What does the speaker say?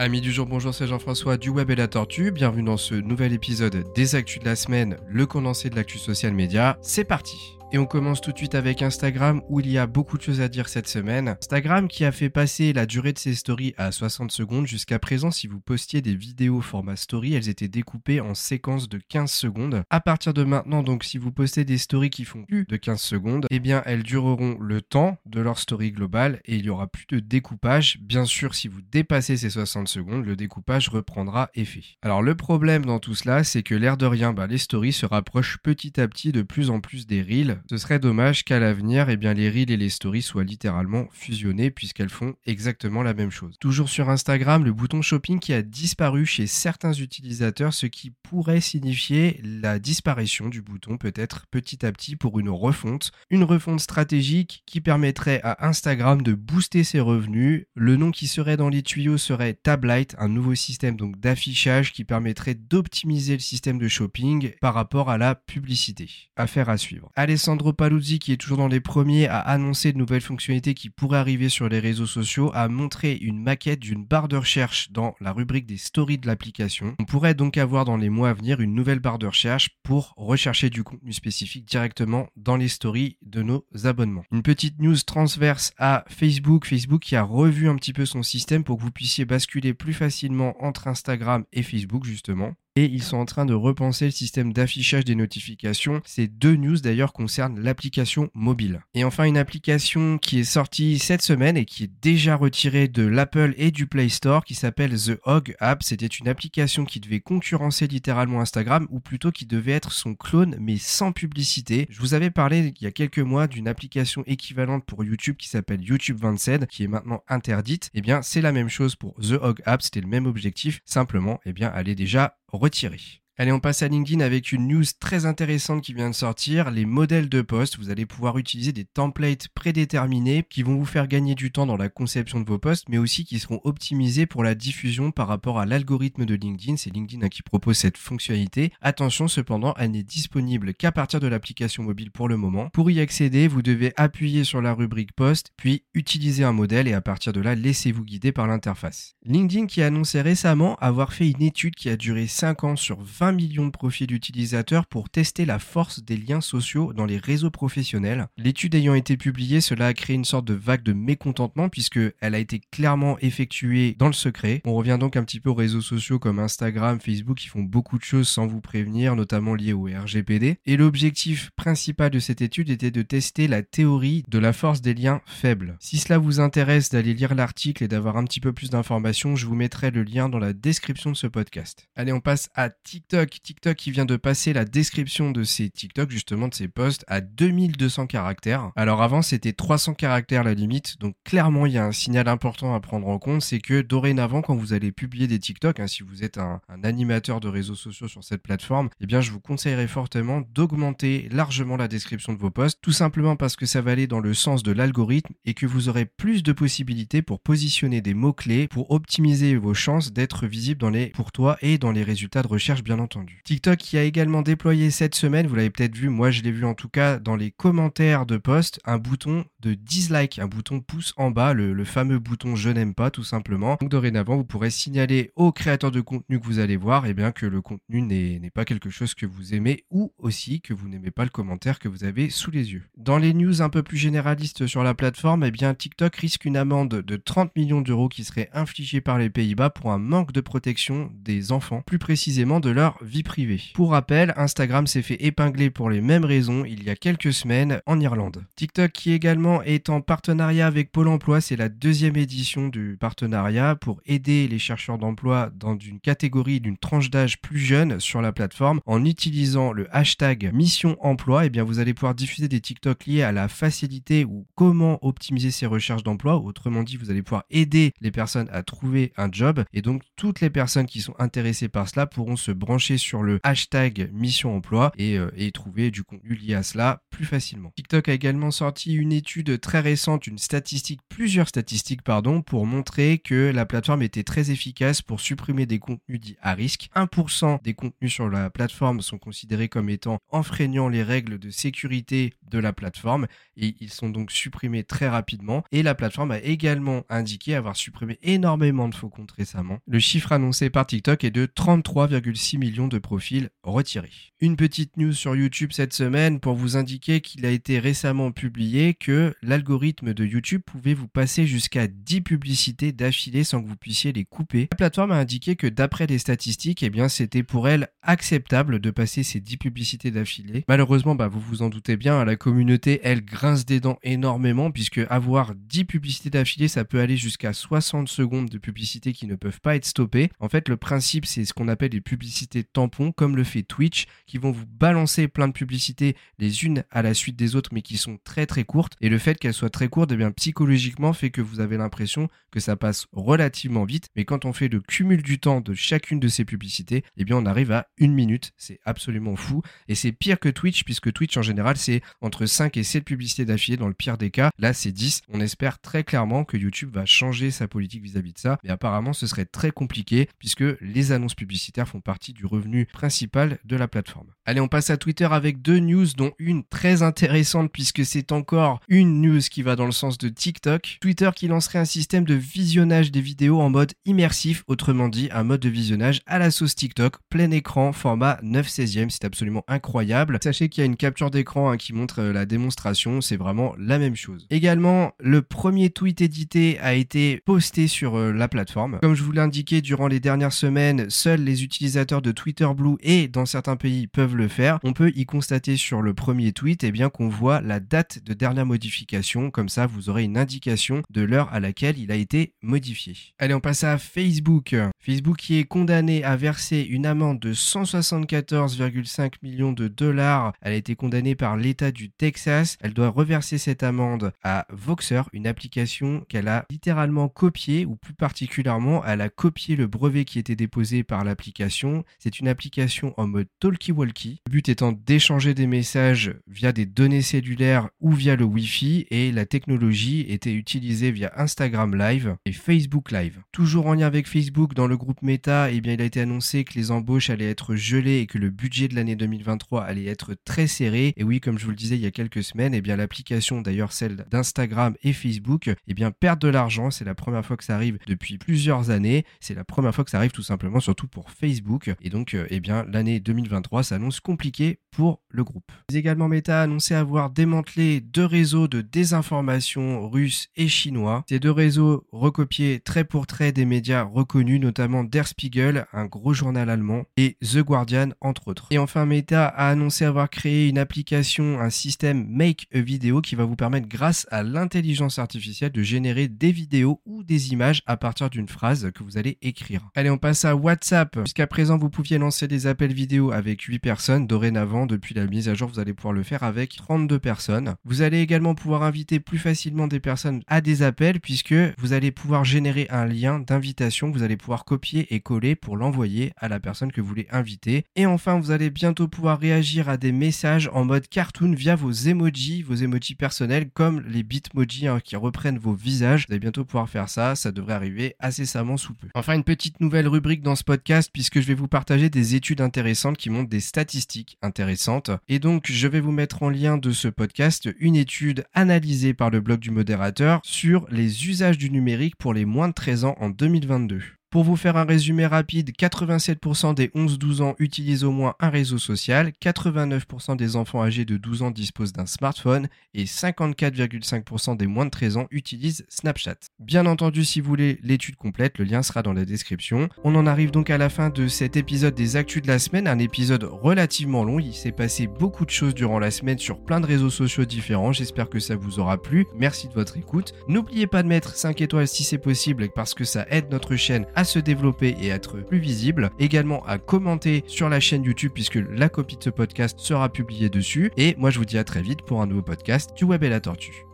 Amis du jour, bonjour, c'est Jean-François du Web et la Tortue. Bienvenue dans ce nouvel épisode des Actus de la semaine, le condensé de l'actu social média. C'est parti et on commence tout de suite avec Instagram où il y a beaucoup de choses à dire cette semaine. Instagram qui a fait passer la durée de ses stories à 60 secondes. Jusqu'à présent, si vous postiez des vidéos format story, elles étaient découpées en séquences de 15 secondes. À partir de maintenant, donc si vous postez des stories qui font plus de 15 secondes, eh bien elles dureront le temps de leur story globale et il y aura plus de découpage. Bien sûr, si vous dépassez ces 60 secondes, le découpage reprendra effet. Alors le problème dans tout cela, c'est que l'air de rien, bah, les stories se rapprochent petit à petit de plus en plus des reels ce serait dommage qu'à l'avenir, eh bien, les reels et les stories soient littéralement fusionnés puisqu'elles font exactement la même chose. Toujours sur Instagram, le bouton shopping qui a disparu chez certains utilisateurs, ce qui pourrait signifier la disparition du bouton peut-être petit à petit pour une refonte. Une refonte stratégique qui permettrait à Instagram de booster ses revenus. Le nom qui serait dans les tuyaux serait Tablight, un nouveau système donc d'affichage qui permettrait d'optimiser le système de shopping par rapport à la publicité. Affaire à suivre. Paluzzi, qui est toujours dans les premiers à annoncer de nouvelles fonctionnalités qui pourraient arriver sur les réseaux sociaux, a montré une maquette d'une barre de recherche dans la rubrique des stories de l'application. On pourrait donc avoir dans les mois à venir une nouvelle barre de recherche pour rechercher du contenu spécifique directement dans les stories de nos abonnements. Une petite news transverse à Facebook, Facebook qui a revu un petit peu son système pour que vous puissiez basculer plus facilement entre Instagram et Facebook justement et ils sont en train de repenser le système d'affichage des notifications. Ces deux news d'ailleurs concernent l'application mobile. Et enfin une application qui est sortie cette semaine et qui est déjà retirée de l'Apple et du Play Store qui s'appelle The Hog App. C'était une application qui devait concurrencer littéralement Instagram ou plutôt qui devait être son clone mais sans publicité. Je vous avais parlé il y a quelques mois d'une application équivalente pour YouTube qui s'appelle YouTube 27 qui est maintenant interdite. Eh bien c'est la même chose pour The Hog App, c'était le même objectif, simplement eh bien elle est déjà retirée. Allez, on passe à LinkedIn avec une news très intéressante qui vient de sortir, les modèles de poste. Vous allez pouvoir utiliser des templates prédéterminés qui vont vous faire gagner du temps dans la conception de vos posts, mais aussi qui seront optimisés pour la diffusion par rapport à l'algorithme de LinkedIn. C'est LinkedIn hein, qui propose cette fonctionnalité. Attention cependant, elle n'est disponible qu'à partir de l'application mobile pour le moment. Pour y accéder, vous devez appuyer sur la rubrique poste, puis utiliser un modèle et à partir de là, laissez-vous guider par l'interface. LinkedIn qui a annoncé récemment avoir fait une étude qui a duré 5 ans sur 20 millions de profils d'utilisateurs pour tester la force des liens sociaux dans les réseaux professionnels. L'étude ayant été publiée, cela a créé une sorte de vague de mécontentement puisque elle a été clairement effectuée dans le secret. On revient donc un petit peu aux réseaux sociaux comme Instagram, Facebook qui font beaucoup de choses sans vous prévenir, notamment liées au RGPD. Et l'objectif principal de cette étude était de tester la théorie de la force des liens faibles. Si cela vous intéresse d'aller lire l'article et d'avoir un petit peu plus d'informations, je vous mettrai le lien dans la description de ce podcast. Allez, on passe à TikTok TikTok. qui vient de passer la description de ses TikTok, justement de ses posts, à 2200 caractères. Alors avant, c'était 300 caractères la limite. Donc clairement, il y a un signal important à prendre en compte, c'est que dorénavant, quand vous allez publier des TikTok, hein, si vous êtes un, animateur de réseaux sociaux sur cette plateforme, eh bien, je vous conseillerais fortement d'augmenter largement la description de vos posts, tout simplement parce que ça va aller dans le sens de l'algorithme et que vous aurez plus de possibilités pour positionner des mots-clés, pour optimiser vos chances d'être visible dans les pour toi et dans les résultats de recherche, bien entendu. TikTok qui a également déployé cette semaine, vous l'avez peut-être vu, moi je l'ai vu en tout cas dans les commentaires de post, un bouton de dislike, un bouton pouce en bas, le, fameux bouton je n'aime pas tout simplement. Donc dorénavant, vous pourrez signaler au créateur de contenu que vous allez voir et eh bien, que le contenu n'est pas quelque chose que vous aimez ou aussi que vous n'aimez pas le commentaire que vous avez sous les yeux. Dans les news un peu plus généralistes sur la plateforme, eh bien TikTok risque une amende de 30 millions d'euros qui serait infligée par les Pays-Bas pour un manque de protection des enfants, plus précisément de leur vie privée. Pour rappel, Instagram s'est fait épingler pour les mêmes raisons il y a quelques semaines en Irlande. TikTok qui également est en partenariat avec Pôle Emploi, c'est la deuxième édition du partenariat pour aider les chercheurs d'emploi dans une catégorie d'une tranche d'âge plus jeune sur la plateforme en utilisant le hashtag mission emploi. Et eh bien vous allez pouvoir diffuser des TikTok liés à la facilité ou comment optimiser ses recherches d'emploi. Autrement dit, vous allez pouvoir aider les personnes à trouver un job et donc toutes les personnes qui sont intéressées par cela pourront se brancher sur le hashtag mission emploi et, euh, et trouver du contenu lié à cela plus facilement. TikTok a également sorti une étude très récente, une statistique, plusieurs statistiques pardon, pour montrer que la plateforme était très efficace pour supprimer des contenus dits à risque. 1% des contenus sur la plateforme sont considérés comme étant enfreignant les règles de sécurité de la plateforme et ils sont donc supprimés très rapidement. Et la plateforme a également indiqué avoir supprimé énormément de faux comptes récemment. Le chiffre annoncé par TikTok est de 33,6 millions de profils retirés. Une petite news sur YouTube cette semaine pour vous indiquer qu'il a été récemment publié que l'algorithme de YouTube pouvait vous passer jusqu'à 10 publicités d'affilée sans que vous puissiez les couper. La plateforme a indiqué que d'après les statistiques, eh bien c'était pour elle acceptable de passer ces 10 publicités d'affilée. Malheureusement, bah, vous vous en doutez bien, la communauté, elle grince des dents énormément puisque avoir 10 publicités d'affilée, ça peut aller jusqu'à 60 secondes de publicités qui ne peuvent pas être stoppées. En fait, le principe, c'est ce qu'on appelle les publicités tampons, comme le fait Twitch, qui vont vous balancer plein de publicités les unes à la suite des autres, mais qui sont très très courtes. Et le fait qu'elles soient très courtes, eh bien, psychologiquement, fait que vous avez l'impression que ça passe relativement vite. Mais quand on fait le cumul du temps de chacune de ces publicités, eh bien, on arrive à une minute. C'est absolument fou. Et c'est pire que Twitch, puisque Twitch, en général, c'est entre 5 et 7 publicités d'affilée dans le pire des cas. Là, c'est 10. On espère très clairement que YouTube va changer sa politique vis-à-vis de ça. Mais apparemment, ce serait très compliqué, puisque les annonces publicitaires font partie du revenu principal de la plateforme. Allez, on passe à Twitter avec deux news, dont une très intéressante, puisque c'est encore une news qui va dans le sens de TikTok. Twitter qui lancerait un système de visionnage des vidéos en mode immersif, autrement dit, un mode de visionnage à la sauce TikTok, plein écran, format 9 16e. C'est absolument incroyable. Sachez qu'il y a une capture d'écran hein, qui montre euh, la démonstration. C'est vraiment la même chose. Également, le premier tweet édité a été posté sur euh, la plateforme. Comme je vous l'ai indiqué durant les dernières semaines, seuls les utilisateurs de Twitter Blue et dans certains pays peuvent le faire. On peut y constater sur le premier tweet et eh bien qu'on voit la date de dernière modification. Comme ça, vous aurez une indication de l'heure à laquelle il a été modifié. Allez, on passe à Facebook. Facebook qui est condamné à verser une amende de 174,5 millions de dollars. Elle a été condamnée par l'État du Texas. Elle doit reverser cette amende à Voxer, une application qu'elle a littéralement copiée, ou plus particulièrement, elle a copié le brevet qui était déposé par l'application. C'est une application en mode talkie-walkie. Le but étant d'échanger des messages via des données cellulaires ou via le Wi-Fi et la technologie était utilisée via Instagram Live et Facebook Live. Toujours en lien avec Facebook, dans le groupe Meta, eh bien, il a été annoncé que les embauches allaient être gelées et que le budget de l'année 2023 allait être très serré. Et oui, comme je vous le disais il y a quelques semaines, eh bien, l'application, d'ailleurs celle d'Instagram et Facebook, eh bien, perd de l'argent. C'est la première fois que ça arrive depuis plusieurs années. C'est la première fois que ça arrive tout simplement, surtout pour Facebook. Et donc, euh, eh bien, l'année 2023 s'annonce compliquée pour le groupe. Également, Meta a annoncé avoir démantelé deux réseaux de désinformation russes et chinois. Ces deux réseaux recopiés trait pour trait des médias reconnus, notamment Der Spiegel, un gros journal allemand, et The Guardian, entre autres. Et enfin, Meta a annoncé avoir créé une application, un système Make a Video qui va vous permettre, grâce à l'intelligence artificielle, de générer des vidéos ou des images à partir d'une phrase que vous allez écrire. Allez, on passe à WhatsApp. Jusqu'à présent, vous pouviez lancer des appels vidéo avec 8 personnes. Dorénavant, depuis la mise à jour, vous allez pouvoir le faire avec 32 personnes. Vous allez également pouvoir inviter plus facilement des personnes à des appels puisque vous allez pouvoir générer un lien d'invitation vous allez pouvoir copier et coller pour l'envoyer à la personne que vous voulez inviter. Et enfin, vous allez bientôt pouvoir réagir à des messages en mode cartoon via vos emojis, vos emojis personnels comme les bitmojis hein, qui reprennent vos visages. Vous allez bientôt pouvoir faire ça, ça devrait arriver incessamment sous peu. Enfin, une petite nouvelle rubrique dans ce podcast puisque je vais vous partager des études intéressantes qui montrent des statistiques intéressantes. Et donc, je vais vous mettre en lien de ce podcast une étude analysée par le blog du modérateur sur les usages du numérique pour les moins de 13 ans en 2022. Pour vous faire un résumé rapide, 87% des 11-12 ans utilisent au moins un réseau social, 89% des enfants âgés de 12 ans disposent d'un smartphone et 54,5% des moins de 13 ans utilisent Snapchat. Bien entendu, si vous voulez l'étude complète, le lien sera dans la description. On en arrive donc à la fin de cet épisode des Actus de la semaine, un épisode relativement long. Il s'est passé beaucoup de choses durant la semaine sur plein de réseaux sociaux différents. J'espère que ça vous aura plu. Merci de votre écoute. N'oubliez pas de mettre 5 étoiles si c'est possible parce que ça aide notre chaîne à se développer et être plus visible. Également à commenter sur la chaîne YouTube puisque la copie de ce podcast sera publiée dessus. Et moi je vous dis à très vite pour un nouveau podcast du Web et la Tortue.